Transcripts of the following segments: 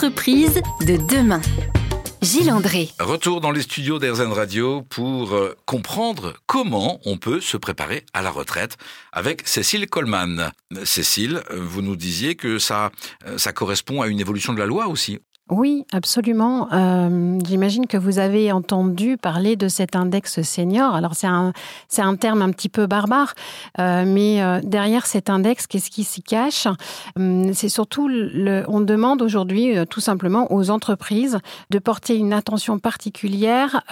entreprises de demain. Gilles André. Retour dans les studios d'Airzen Radio pour euh, comprendre comment on peut se préparer à la retraite avec Cécile Coleman. Cécile, euh, vous nous disiez que ça, euh, ça correspond à une évolution de la loi aussi. Oui, absolument. Euh, J'imagine que vous avez entendu parler de cet index senior. Alors c'est un, c'est un terme un petit peu barbare, euh, mais euh, derrière cet index, qu'est-ce qui s'y cache? Hum, C'est surtout, le, on demande aujourd'hui euh, tout simplement aux entreprises de porter une attention particulière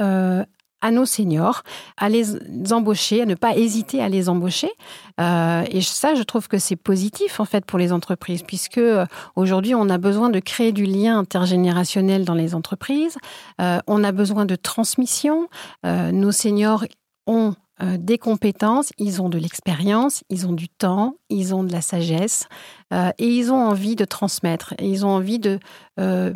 à nos seniors, à les embaucher, à ne pas hésiter à les embaucher. Euh, et ça, je trouve que c'est positif en fait pour les entreprises, puisque euh, aujourd'hui, on a besoin de créer du lien intergénérationnel dans les entreprises. Euh, on a besoin de transmission. Nos seniors ont des compétences, ils ont de l'expérience, ils ont du temps, ils ont de la sagesse euh, et ils ont envie de transmettre. Et ils ont envie de euh,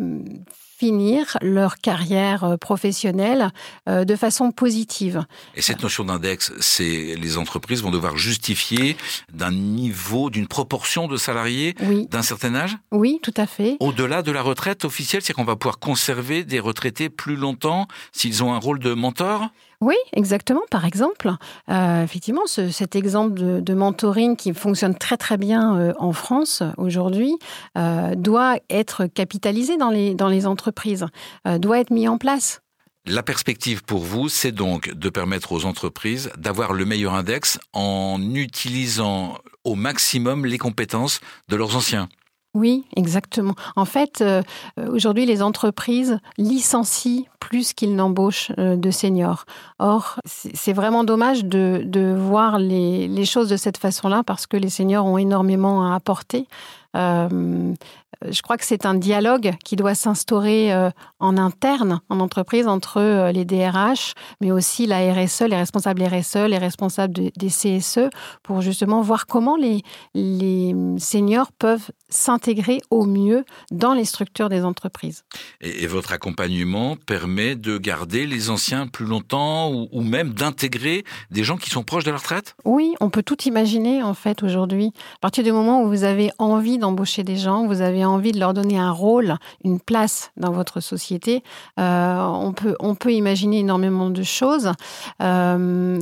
finir leur carrière euh, professionnelle euh, de façon positive. Et cette notion d'index, c'est les entreprises vont devoir justifier d'un niveau, d'une proportion de salariés Oui, d'un certain âge? Oui, tout à fait. Au-delà de la retraite officielle, c'est qu'on va pouvoir conserver des retraités plus longtemps s'ils ont un rôle de mentor? Oui, exactement. Par exemple, euh, effectivement, ce- cet exemple de, de mentoring qui fonctionne très très bien euh, en France aujourd'hui euh, doit être capitalisé dans les, entreprises, euh, doit être mis en place. La perspective pour vous, c'est donc de permettre aux entreprises d'avoir le meilleur index en utilisant au maximum les compétences de leurs anciens. Oui, exactement. En fait, euh, aujourd'hui, les entreprises licencient plus qu'ils n'embauchent euh, de seniors. Or, c'est vraiment dommage de, voir les, choses de cette façon-là parce que les seniors ont énormément à apporter. Euh, je crois que c'est un dialogue qui doit s'instaurer euh, en interne, en entreprise, entre euh, les DRH, mais aussi la RSE, les responsables RSE, les responsables de- des CSE, pour justement voir comment les seniors peuvent s'intégrer au mieux dans les structures des entreprises. Et, et votre accompagnement permet de garder les anciens plus longtemps ou, ou même d'intégrer des gens qui sont proches de la retraite? Oui, on peut tout imaginer en fait aujourd'hui. À partir du moment où vous avez envie d'embaucher des gens, vous avez envie de leur donner un rôle, une place dans votre société, euh, on, peut, on peut imaginer énormément de choses. Euh,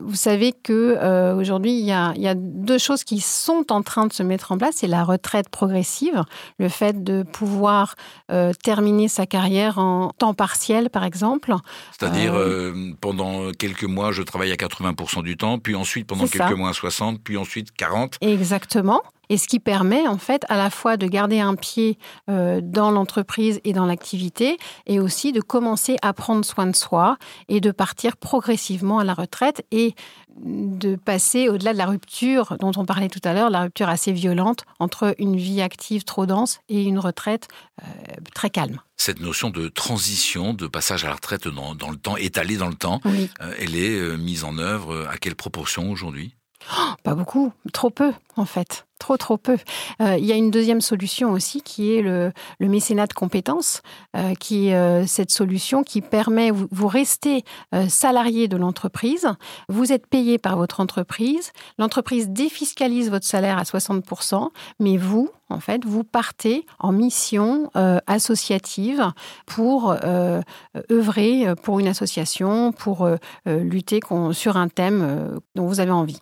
vous savez que euh, aujourd'hui, il y a, il y a deux choses qui sont en train de se mettre en place. C'est la retraite progressive, le fait de pouvoir euh, terminer sa carrière en temps partiel, par exemple. C'est-à-dire, Euh, euh, pendant quelques mois, je travaille à 80% du temps, puis ensuite, pendant quelques ça. mois, à 60, puis ensuite 40. Exactement. Et ce qui permet en fait à la fois de garder un pied euh, dans l'entreprise et dans l'activité, et aussi de commencer à prendre soin de soi et de partir progressivement à la retraite et de passer au-delà de la rupture dont on parlait tout à l'heure, la rupture assez violente entre une vie active trop dense et une retraite euh, très calme. Cette notion de transition, de passage à la retraite dans, dans le temps, étalée dans le temps, Oui. euh, elle est euh, mise en œuvre à quelle proportion aujourd'hui? Pas beaucoup, trop peu en fait, trop trop peu. Euh, il y a une deuxième solution aussi qui est le, mécénat de compétences, euh, qui est euh, cette solution qui permet, vous, restez salarié de l'entreprise, vous êtes payé par votre entreprise, l'entreprise défiscalise votre salaire à 60%, mais vous, en fait, vous partez en mission associative pour œuvrer pour une association, pour lutter sur un thème dont vous avez envie.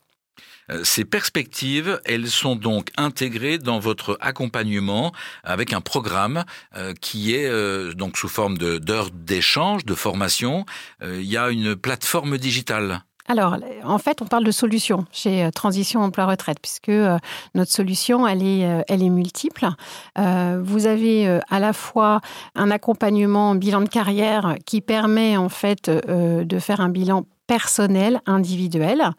Euh, Ces perspectives, elles sont donc intégrées dans votre accompagnement avec un programme euh, qui est euh, donc sous forme d'heures d'échange, de formation. Il y a une plateforme digitale. Alors, en fait, on parle de solutions chez Transition Emploi Retraite, puisque notre solution, elle est, elle est multiple. Vous avez à la fois un accompagnement en bilan de carrière qui permet en fait de faire un bilan personnel, individuel.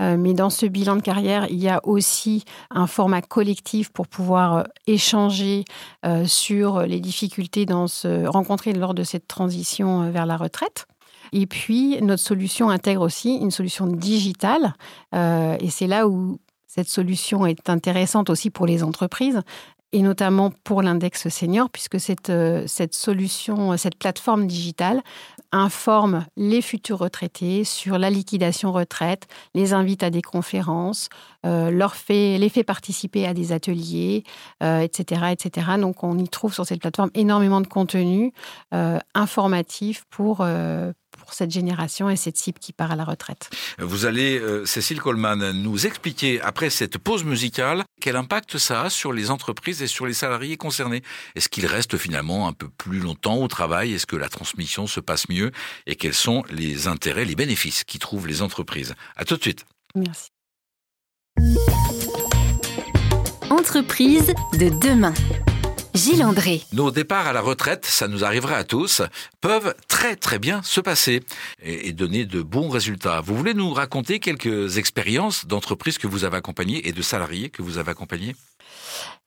Euh, mais dans ce bilan de carrière, il y a aussi un format collectif pour pouvoir euh, échanger euh, sur les difficultés dans ce, rencontrées lors de cette transition vers la retraite. Et puis, notre solution intègre aussi une solution digitale. Et c'est là où cette solution est intéressante aussi pour les entreprises. Et notamment pour l'index senior, puisque cette, euh, solution, cette plateforme digitale informe les futurs retraités sur la liquidation retraite, les invite à des conférences, euh, leur fait, les fait participer à des ateliers, etc., etc. Donc on y trouve sur cette plateforme énormément de contenu informatif pour, pour cette génération et cette cible qui part à la retraite. Vous allez, euh, Cécile Coleman, nous expliquer, après cette pause musicale, quel impact ça a sur les entreprises et sur les salariés concernés. Est-ce qu'ils restent finalement un peu plus longtemps au travail? Est-ce que la transmission se passe mieux? Et quels sont les intérêts, les bénéfices qui trouvent les entreprises? À tout de suite. Merci. Entreprise de demain. Gilles André. Nos départs à la retraite, ça nous arriverait à tous, peuvent très très bien se passer et, donner de bons résultats. Vous voulez nous raconter quelques expériences d'entreprises que vous avez accompagnées et de salariés que vous avez accompagnés?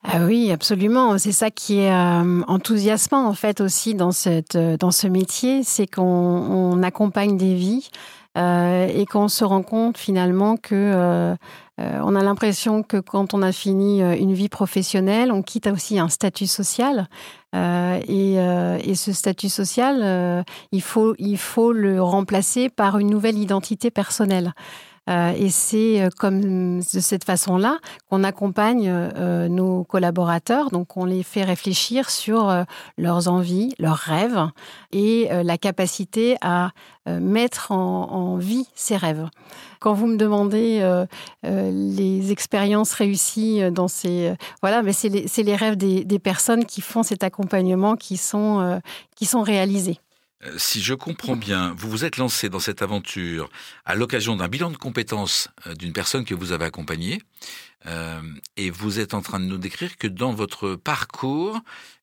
Ah oui, absolument. C'est ça qui est euh, enthousiasmant en fait aussi dans, cette, dans ce métier, c'est qu'on accompagne des vies euh, et qu'on se rend compte finalement que euh, euh, on a l'impression que quand on a fini une vie professionnelle, on quitte aussi un statut social. Et, et, ce statut social, il, faut, il faut le remplacer par une nouvelle identité personnelle. Euh, et c'est euh, comme de cette façon-là qu'on accompagne euh, nos collaborateurs. Donc, on les fait réfléchir sur leurs envies, leurs rêves et la capacité à mettre en, vie ces rêves. Quand vous me demandez les expériences réussies dans ces... voilà, mais c'est les, rêves des, des, personnes qui font cet accompagnement qui sont, qui sont réalisés. Si je comprends bien, vous vous êtes lancé dans cette aventure à l'occasion d'un bilan de compétences euh, d'une personne que vous avez accompagnée, euh, et vous êtes en train de nous décrire que dans votre parcours,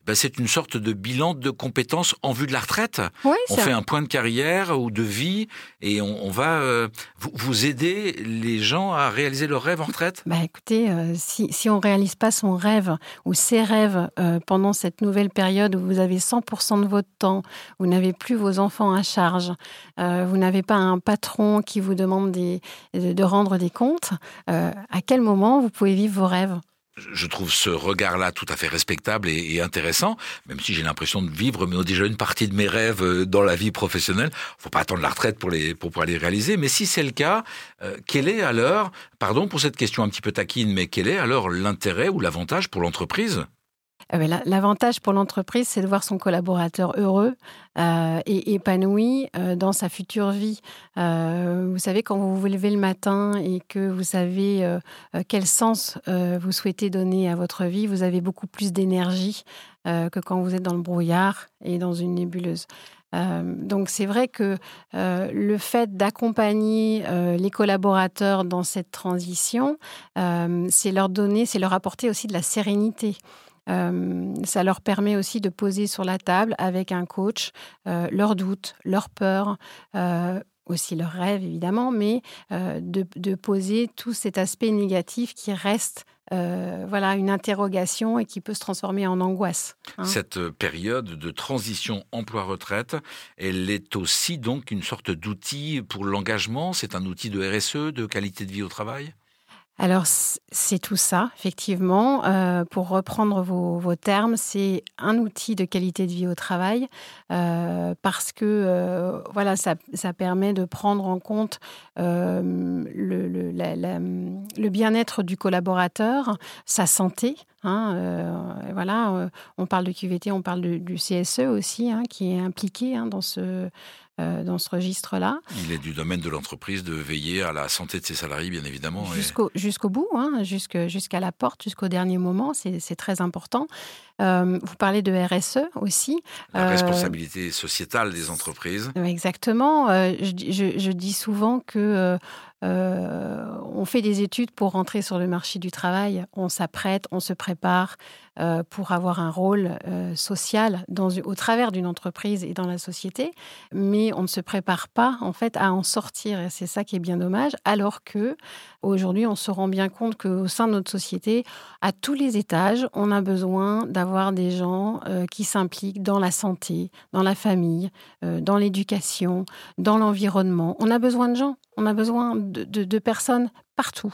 ben, c'est une sorte de bilan de compétences en vue de la retraite. on fait un point de carrière ou de vie et on, va euh, vous, aider les gens à réaliser leurs rêves en retraite? Bah écoutez, euh, si, si on réalise pas son rêve ou ses rêves pendant cette nouvelle période où vous avez 100% de votre temps, vous n'avez plus vos enfants à charge, vous n'avez pas un patron qui vous demande des, de rendre des comptes, à quel moment vous pouvez vivre vos rêves je trouve ce regard-là tout à fait respectable et, intéressant, même si j'ai l'impression de vivre mais déjà une partie de mes rêves euh, dans la vie professionnelle. Faut pas attendre la retraite pour les pour pouvoir les réaliser. Mais si c'est le cas, euh, quel est alors, pardon pour cette question un petit peu taquine, mais quel est alors l'intérêt ou l'avantage pour l'entreprise? L'avantage pour l'entreprise, c'est de voir son collaborateur heureux euh, et épanoui euh, dans sa future vie. vous savez, quand vous vous levez le matin et que vous savez quel sens vous souhaitez donner à votre vie, vous avez beaucoup plus d'énergie que quand vous êtes dans le brouillard et dans une nébuleuse. donc c'est vrai que le fait d'accompagner les collaborateurs dans cette transition, c'est leur donner, c'est leur apporter aussi de la sérénité. Euh, ça leur permet aussi de poser sur la table avec un coach euh, leurs doutes, leurs peurs, euh, aussi leurs rêves évidemment, mais de, poser tout cet aspect négatif qui reste voilà, une interrogation et qui peut se transformer en angoisse. Hein. Cette période de transition emploi-retraite, elle est aussi donc une sorte d'outil pour l'engagement. C'est un outil de RSE, de qualité de vie au travail? Alors, c'est tout ça, effectivement. Euh, pour reprendre vos, termes, c'est un outil de qualité de vie au travail euh, parce que euh, voilà, ça, permet de prendre en compte le, le, bien-être du collaborateur, sa santé. Hein, voilà, on parle de QVT, on parle du CSE aussi, hein, qui est impliqué hein, dans ce euh, dans ce registre-là. Il est du domaine de l'entreprise de veiller à la santé de ses salariés, bien évidemment. Jusqu'au bout, hein, jusqu'à la porte, jusqu'au dernier moment, c'est très important. Euh, vous parlez de RSE aussi. La responsabilité sociétale des entreprises. Exactement. Euh, je, je, dis souvent que euh, on fait des études pour rentrer sur le marché du travail, on s'apprête, on se prépare euh, pour avoir un rôle euh, social au travers d'une entreprise et dans la société, mais on ne se prépare pas en fait à en sortir et c'est ça qui est bien dommage. Alors que aujourd'hui, on se rend bien compte qu'au sein de notre société, à tous les étages, on a besoin d'avoir des gens qui s'impliquent dans la santé, dans la famille, dans l'éducation, dans l'environnement. On a besoin de gens. On a besoin de, personnes partout.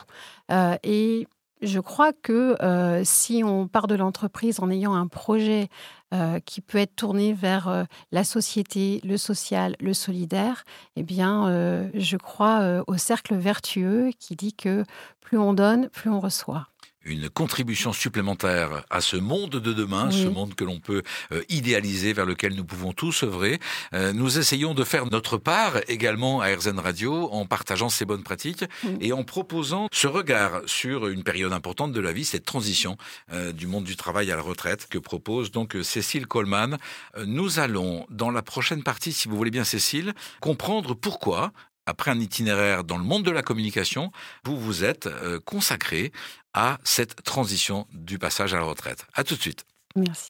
Euh, et Je crois que euh, si on part de l'entreprise en ayant un projet euh, qui peut être tourné vers la société, le social, le solidaire, eh bien, je crois au cercle vertueux qui dit que plus on donne, plus on reçoit une contribution supplémentaire à ce monde de demain, ce monde que l'on peut euh, idéaliser, vers lequel nous pouvons tous œuvrer. Euh, nous essayons de faire notre part également à RZN Radio en partageant ces bonnes pratiques et en proposant ce regard sur une période importante de la vie, cette transition euh, du monde du travail à la retraite que propose donc Cécile Coleman. Nous allons, dans la prochaine partie, si vous voulez bien Cécile, comprendre pourquoi après un itinéraire dans le monde de la communication, vous vous êtes consacré à cette transition du passage à la retraite. À tout de suite. Merci.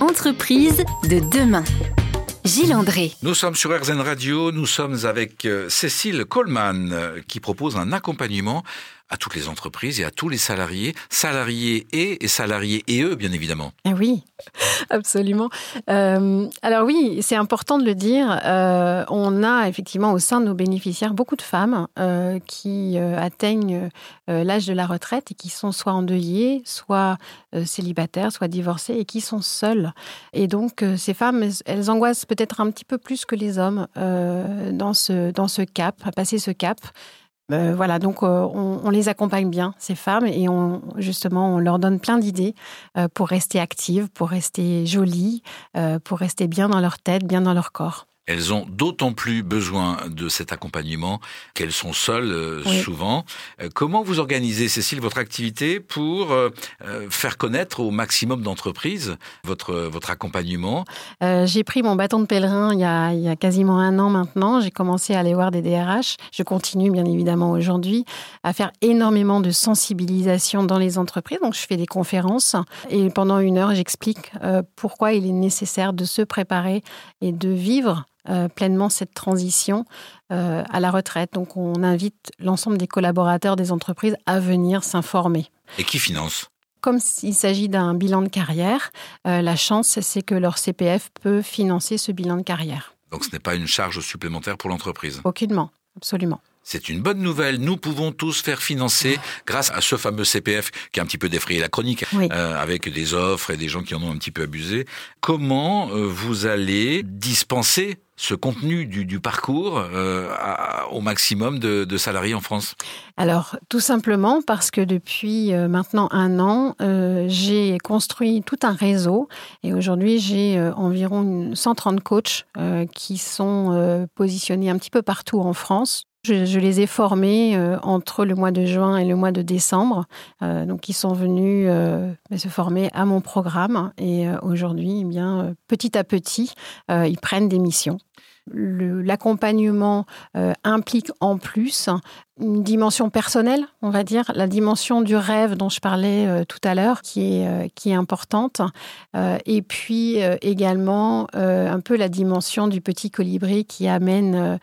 Entreprise de demain. Gilles André. Nous sommes sur RZN Radio, nous sommes avec euh, Cécile Coleman euh, qui propose un accompagnement à toutes les entreprises et à tous les salariés, salariés et, salariés et eux, bien évidemment. Eh oui, absolument. Euh, alors oui, c'est important de le dire. Euh, on a effectivement au sein de nos bénéficiaires beaucoup de femmes euh, qui atteignent l'âge de la retraite et qui sont soit endeuillées, soit célibataires, soit divorcées et qui sont seules. Et donc ces femmes, elles angoissent peut-être un petit peu plus que les hommes dans ce dans ce cap, à passer ce cap. Euh, voilà, donc euh, on, les accompagne bien, ces femmes, et on, justement, on leur donne plein d'idées euh, pour rester actives, pour rester jolies, pour rester bien dans leur tête, bien dans leur corps. Elles ont d'autant plus besoin de cet accompagnement qu'elles sont seules euh, souvent. Euh, comment vous organisez, Cécile, votre activité pour euh, faire connaître au maximum d'entreprises votre, votre accompagnement? J'ai pris mon bâton de pèlerin il y, a, il y a quasiment un an maintenant. J'ai commencé à aller voir des DRH. Je continue bien évidemment aujourd'hui à faire énormément de sensibilisation dans les entreprises. Donc je fais des conférences et pendant une heure, j'explique pourquoi il est nécessaire de se préparer et de vivre euh, pleinement cette transition euh, à la retraite. Donc on invite l'ensemble des collaborateurs des entreprises à venir s'informer. Et qui finance? Comme s'il s'agit d'un bilan de carrière, euh, la chance, c'est que leur CPF peut financer ce bilan de carrière. Donc ce n'est pas une charge supplémentaire pour l'entreprise? Aucunement, absolument. C'est une bonne nouvelle. Nous pouvons tous faire financer grâce à ce fameux CPF qui a un petit peu défrayé la chronique, euh, avec des offres et des gens qui en ont un petit peu abusé. Comment euh, vous allez dispenser ce contenu du, parcours euh, au maximum de, salariés en France? Alors, tout simplement parce que depuis maintenant un an, j'ai construit tout un réseau et aujourd'hui, j'ai environ 130 coachs qui sont positionnés un petit peu partout en France, je, les ai formés euh, entre le mois de juin et le mois de décembre. Euh, donc, ils sont venus euh, se former à mon programme. Et aujourd'hui, eh bien, petit à petit, ils prennent des missions l'accompagnement implique en plus une dimension personnelle, on va dire, la dimension du rêve dont je parlais euh, tout à l'heure, qui est, euh, importante, et puis également un peu la dimension du petit colibri qui amène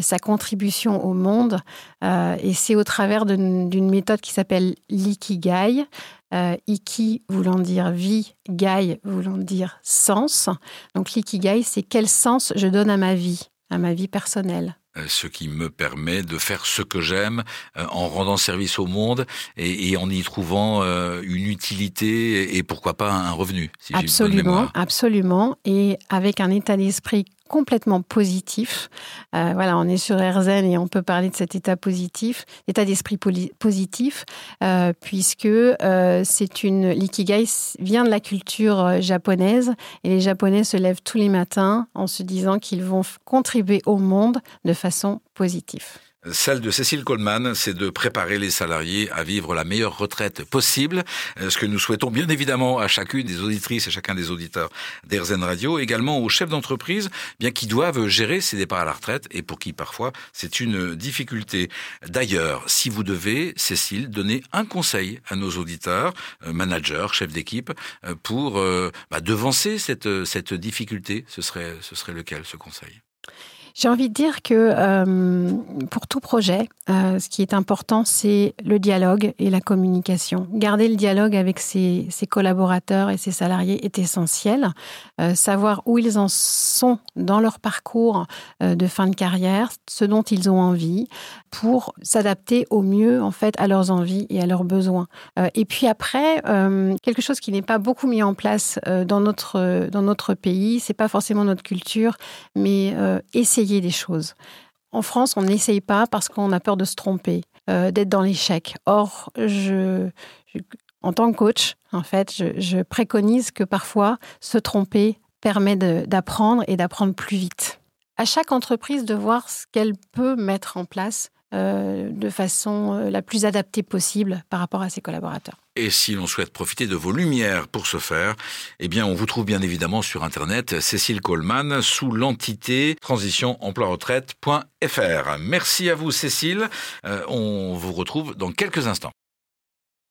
sa contribution au monde, et c'est au travers d'une méthode qui s'appelle l'ikigai, euh, iki voulant dire vie, gai voulant dire sens. Donc l'ikigai, c'est quel sens je donne à ma vie, à ma vie personnelle. euh, ce qui me permet de faire ce que j'aime euh, en rendant service au monde et, en y trouvant une utilité et, pourquoi pas un revenu. Si absolument, absolument, et avec un état d'esprit complètement positif. Euh, voilà, on est sur RZN et on peut parler de cet état positif, état d'esprit positif, euh, puisque euh, c'est une l'ikigai vient de la culture japonaise et les Japonais se lèvent tous les matins en se disant qu'ils vont contribuer au monde de façon positive. Celle de Cécile Coleman, c'est de préparer les salariés à vivre la meilleure retraite possible, euh, ce que nous souhaitons bien évidemment à chacune des auditrices et chacun des auditeurs d'Airzen Radio, également aux chefs d'entreprise, bien qui doivent gérer ces départs à la retraite et pour qui parfois c'est une difficulté. D'ailleurs, si vous devez, Cécile, donner un conseil à nos auditeurs, euh, managers, chefs d'équipe, euh, pour bah, devancer cette, cette difficulté, ce serait, ce serait lequel ce conseil? J'ai envie de dire que euh, pour tout projet, euh, ce qui est important, c'est le dialogue et la communication. Garder le dialogue avec ses, collaborateurs et ses salariés est essentiel. Euh, savoir où ils en sont dans leur parcours de fin de carrière, ce dont ils ont envie, pour s'adapter au mieux en fait à leurs envies et à leurs besoins. et puis après, quelque chose qui n'est pas beaucoup mis en place dans notre dans notre pays, c'est pas forcément notre culture, mais essayer des choses. En France, on n'essaye pas parce qu'on a peur de se tromper, euh, d'être dans l'échec. Or, en tant que coach, en fait, je, préconise que parfois, se tromper permet d'apprendre et d'apprendre plus vite. À chaque entreprise de voir ce qu'elle peut mettre en place euh, de façon euh, la plus adaptée possible par rapport à ses collaborateurs. Et si l'on souhaite profiter de vos lumières pour ce faire, eh bien, on vous trouve bien évidemment sur Internet Cécile Coleman sous l'entité transitionemploi-retraite.fr. Merci à vous, Cécile. Euh, on vous retrouve dans quelques instants.